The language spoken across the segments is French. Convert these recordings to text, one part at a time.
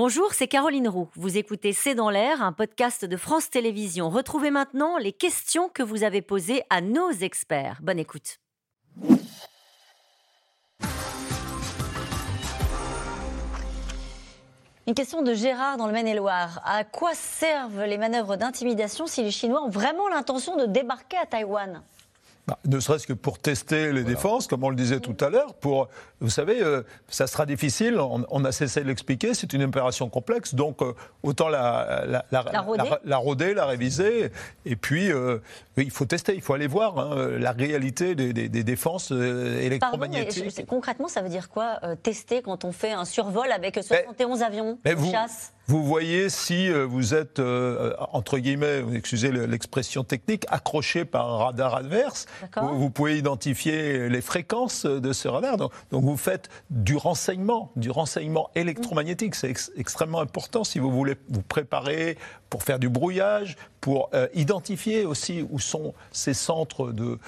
Bonjour, c'est Caroline Roux. Vous écoutez C'est dans l'air, un podcast de France Télévisions. Retrouvez maintenant les questions que vous avez posées à nos experts. Bonne écoute. Une question de Gérard dans le Maine-et-Loire. À quoi servent les manœuvres d'intimidation si les Chinois ont vraiment l'intention de débarquer à Taïwan? Ne serait-ce que pour tester les défenses, comme on le disait tout à l'heure, pour, vous savez, euh, ça sera difficile, on, a cessé de l'expliquer, c'est une opération complexe, donc euh, autant la, la, la, la, rôder. la, réviser, et puis euh, il faut tester, il faut aller voir hein, la réalité des, défenses électromagnétiques. concrètement, ça veut dire quoi, tester quand on fait un survol avec 71 avions de chasse? Vous voyez si euh, vous êtes, euh, entre guillemets, excusez l'expression technique, accroché par un radar adverse. Vous, pouvez identifier les fréquences de ce radar. Donc, vous faites du renseignement, du renseignement électromagnétique. C'est extrêmement important si vous voulez vous préparer pour faire du brouillage, pour euh, identifier aussi où sont ces centres de,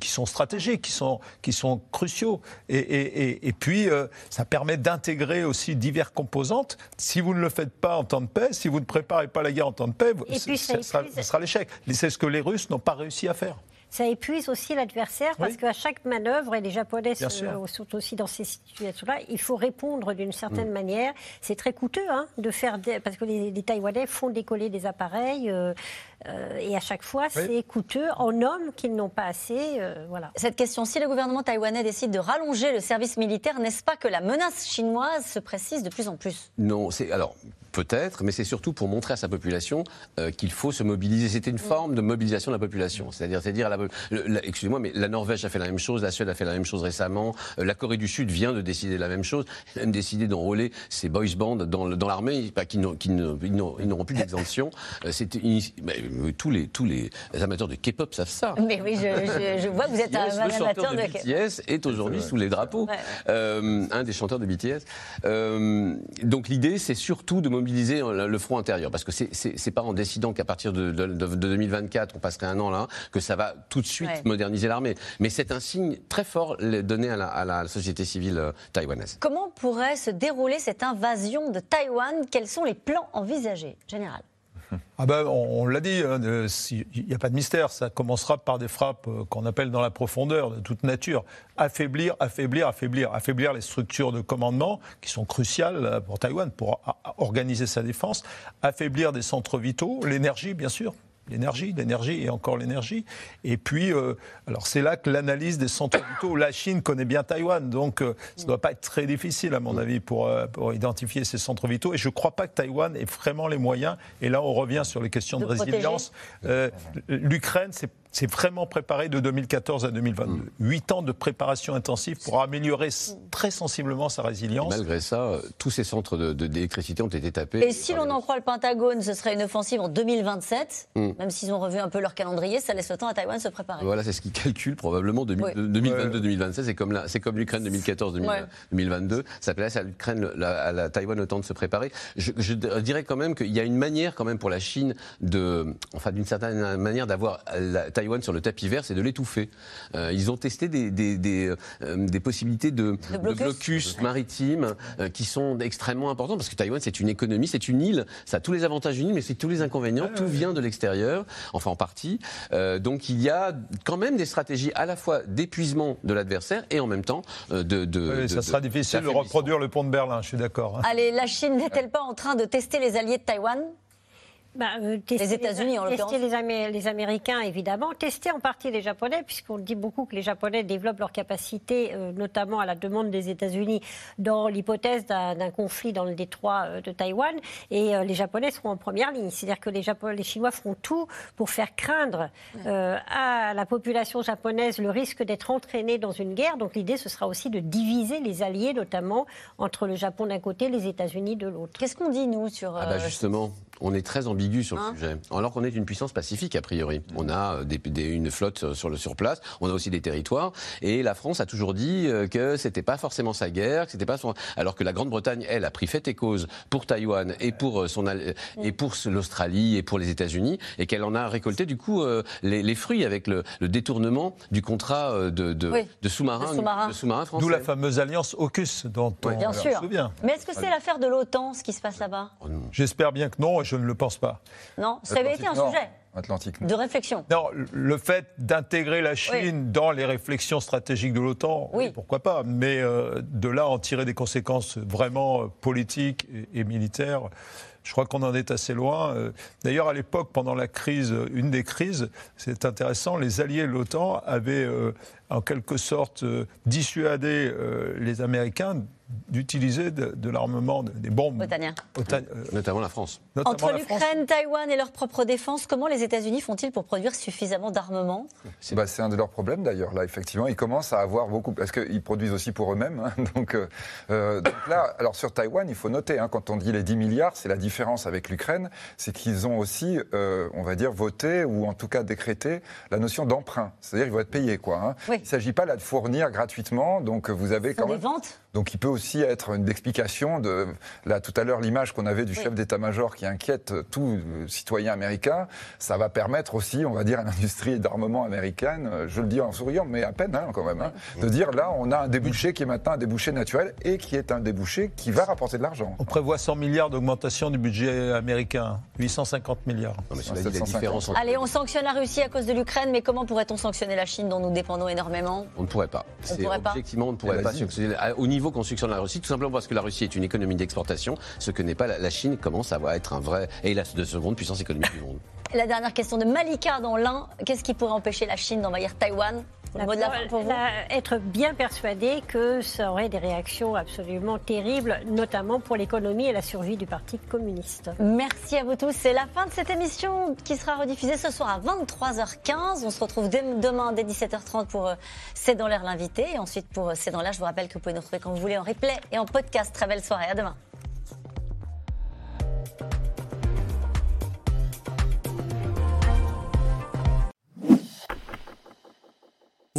qui sont stratégiques, qui sont, qui sont cruciaux. Et, et, puis, euh, ça permet d'intégrer aussi diverses composantes. Si vous ne le faites pas en temps de paix, si vous ne préparez pas la guerre en temps de paix, ça, sera l'échec. C'est ce que les Russes n'ont pas réussi à faire ça épuise aussi l'adversaire parce qu'à chaque manœuvre, et les Japonais sont aussi dans ces situations-là, il faut répondre d'une certaine mm. manière. C'est très coûteux hein, de faire, parce que les, Taïwanais font décoller des appareils. Euh, euh, et à chaque fois, c'est coûteux en hommes qu'ils n'ont pas assez. Euh, voilà. Cette question, si le gouvernement taïwanais décide de rallonger le service militaire, n'est-ce pas que la menace chinoise se précise de plus en plus? Non, c'est alors Peut-être, mais c'est surtout pour montrer à sa population euh, qu'il faut se mobiliser. C'était une mm. forme de mobilisation de la population. C'est-à-dire, c'est dire, la, excusez-moi, mais la Norvège a fait la même chose, la Suède a fait la même chose récemment, euh, la Corée du Sud vient de décider la même chose, elle a même décidé d'enrôler ses boys bands dans, dans l'armée, qui, qui n'auront plus d'exemption. Euh, c'était tous les tous les amateurs de K-pop savent ça. Mais oui, je, vois que vous êtes un, amateur de, BTS est aujourd'hui sous les drapeaux, un des chanteurs de BTS. donc l'idée, c'est surtout de mobiliser euh, le front intérieur. Parce que c'est pas en décidant qu'à partir de, 2024, on passerait un an là, que ça va tout de suite moderniser l'armée. Mais c'est un signe très fort donné à la, à la société civile euh, taïwanaise. Comment pourrait se dérouler cette invasion de Taïwan? Quels sont les plans envisagés Général? Ah ben, on, l'a dit, hein, il n'y a pas de mystère, ça commencera par des frappes euh, qu'on appelle dans la profondeur, de toute nature. Affaiblir, affaiblir, affaiblir. Affaiblir les structures de commandement qui sont cruciales euh, pour Taïwan, pour organiser sa défense. Affaiblir des centres vitaux, l'énergie, bien sûr l'énergie, l'énergie et encore l'énergie. Et puis, euh, alors c'est là que l'analyse des centres vitaux, la Chine connaît bien Taïwan, donc euh, ça ne doit pas être très difficile, à mon avis, pour, euh, pour identifier ces centres vitaux. Et je ne crois pas que Taïwan ait vraiment les moyens. Et là, on revient sur les questions de, résilience. L'Ukraine, c'est c'est vraiment préparé de 2014 à 2022. Huit ans de préparation intensive pour améliorer très sensiblement sa résilience. malgré ça, euh, tous ces centres d'électricité ont été tapés. Et si l'on en croit le Pentagone, ce serait une offensive en 2027, mm. même s'ils ont revu un peu leur calendrier, ça laisse le temps à Taïwan de se préparer. Voilà, c'est ce qu'ils calculent probablement 2022-2027. C'est comme, c'est comme l'Ukraine 2014-2022. Ça laisse à l'Ukraine, à la Taïwan le temps de se préparer. Je, je dirais quand même qu'il y a une manière quand même pour la Chine de, enfin d'une certaine manière d'avoir la Taïwan sur le tapis vert, c'est de l'étouffer. Euh, ils ont testé des, des, des, euh, des possibilités de, de blocus, maritime euh, qui sont extrêmement importants parce que Taïwan, c'est une économie, c'est une île, ça a tous les avantages d'une île, mais c'est tous les inconvénients. Tout vient de l'extérieur, enfin en partie. donc il y a quand même des stratégies à la fois d'épuisement de l'adversaire et en même temps de. de ça sera difficile de reproduire le pont de Berlin, je suis d'accord. Hein. Allez, la Chine n'est-elle pas en train de tester les alliés de Taïwan? Bah, euh, les États-Unis, en l'occurrence. Tester les, les, Américains, évidemment. Tester en partie les Japonais, puisqu'on dit beaucoup que les Japonais développent leur capacité, euh, notamment à la demande des États-Unis, dans l'hypothèse d'un conflit dans le détroit euh, de Taïwan. Et les Japonais seront en première ligne. C'est-à-dire que les, Japonais, les Chinois feront tout pour faire craindre à la population japonaise le risque d'être entraînée dans une guerre. Donc l'idée, ce sera aussi de diviser les alliés, notamment entre le Japon d'un côté et les États-Unis de l'autre. Qu'est-ce qu'on dit, nous, sur. Ah bah justement, on est très ambigu sur le hein sujet. Alors qu'on est une puissance pacifique, a priori. On a des, une flotte sur, le, sur place, on a aussi des territoires. Et la France a toujours dit que c'était pas forcément sa guerre, que c'était pas son... Alors que la Grande-Bretagne, elle, a pris fait et cause pour Taïwan et pour, son, et pour l'Australie et pour les États-Unis, et qu'elle en a récolté, du coup, les, fruits avec le, détournement du contrat de, de, sous-marins sous français. D'où la fameuse alliance AUKUS dont on Bien se souvient. Mais est-ce que c'est l'affaire de l'OTAN, ce qui se passe là-bas? Oh J'espère bien que non, et je ne le pense pas. Non, ça avait été un sujet. Atlantique. De réflexion. Non, le fait d'intégrer la Chine dans les réflexions stratégiques de l'OTAN, oui. pourquoi pas. Mais euh, de là en tirer des conséquences vraiment euh, politiques et, militaires, je crois qu'on en est assez loin. Euh, d'ailleurs, à l'époque, pendant la crise, une des crises, c'est intéressant, les alliés de l'OTAN avaient en quelque sorte dissuadé les Américains d'utiliser de, l'armement, des bombes. Euh, notamment la France. Entre l'Ukraine, Taïwan et leur propre défense, comment les États-Unis font-ils pour produire suffisamment d'armement? Bah, C'est un de leurs problèmes d'ailleurs. Là, effectivement, ils commencent à avoir beaucoup. Parce qu'ils produisent aussi pour eux-mêmes. Hein. donc, euh, euh, donc, là, alors sur Taïwan, il faut noter, hein, quand on dit les 10 milliards, c'est la différence avec l'Ukraine, c'est qu'ils ont aussi, on va dire, voté ou en tout cas décrété la notion d'emprunt. C'est-à-dire qu'ils vont être payés. Quoi, hein. Il ne s'agit pas là de fournir gratuitement. Donc vous avez quand même. Des ventes? Donc il peut aussi être une explication de, là tout à l'heure, l'image qu'on avait du chef d'état-major qui inquiète tout citoyen américain, ça va permettre aussi, on va dire, à l'industrie d'armement américaine, je le dis en souriant, mais à peine hein, quand même, hein, de dire là, on a un débouché qui est maintenant un débouché naturel et qui est un débouché qui va rapporter de l'argent. On prévoit 100 milliards d'augmentation du budget américain, 850 milliards. Allez, on sanctionne la Russie à cause de l'Ukraine, mais comment pourrait-on sanctionner la Chine dont nous dépendons énormément? On ne pourrait pas. On pourrait pas? Objectivement, on ne pourrait pas. Au niveau niveau construction de la Russie, tout simplement parce que la Russie est une économie d'exportation, ce que n'est pas la, Chine commence à être un vrai et la de seconde puissance économique du monde. La dernière question de Malika dans l'Ain, qu'est-ce qui pourrait empêcher la Chine d'envahir Taïwan? Être bien persuadé que ça aurait des réactions absolument terribles, notamment pour l'économie et la survie du Parti communiste. Merci à vous tous. C'est la fin de cette émission qui sera rediffusée ce soir à 23h15. On se retrouve demain dès 17h30 pour euh, C'est dans l'air l'invité. Et ensuite pour euh, C'est dans l'air, je vous rappelle que vous pouvez nous retrouver quand vous voulez en replay et en podcast. Très belle soirée. À demain.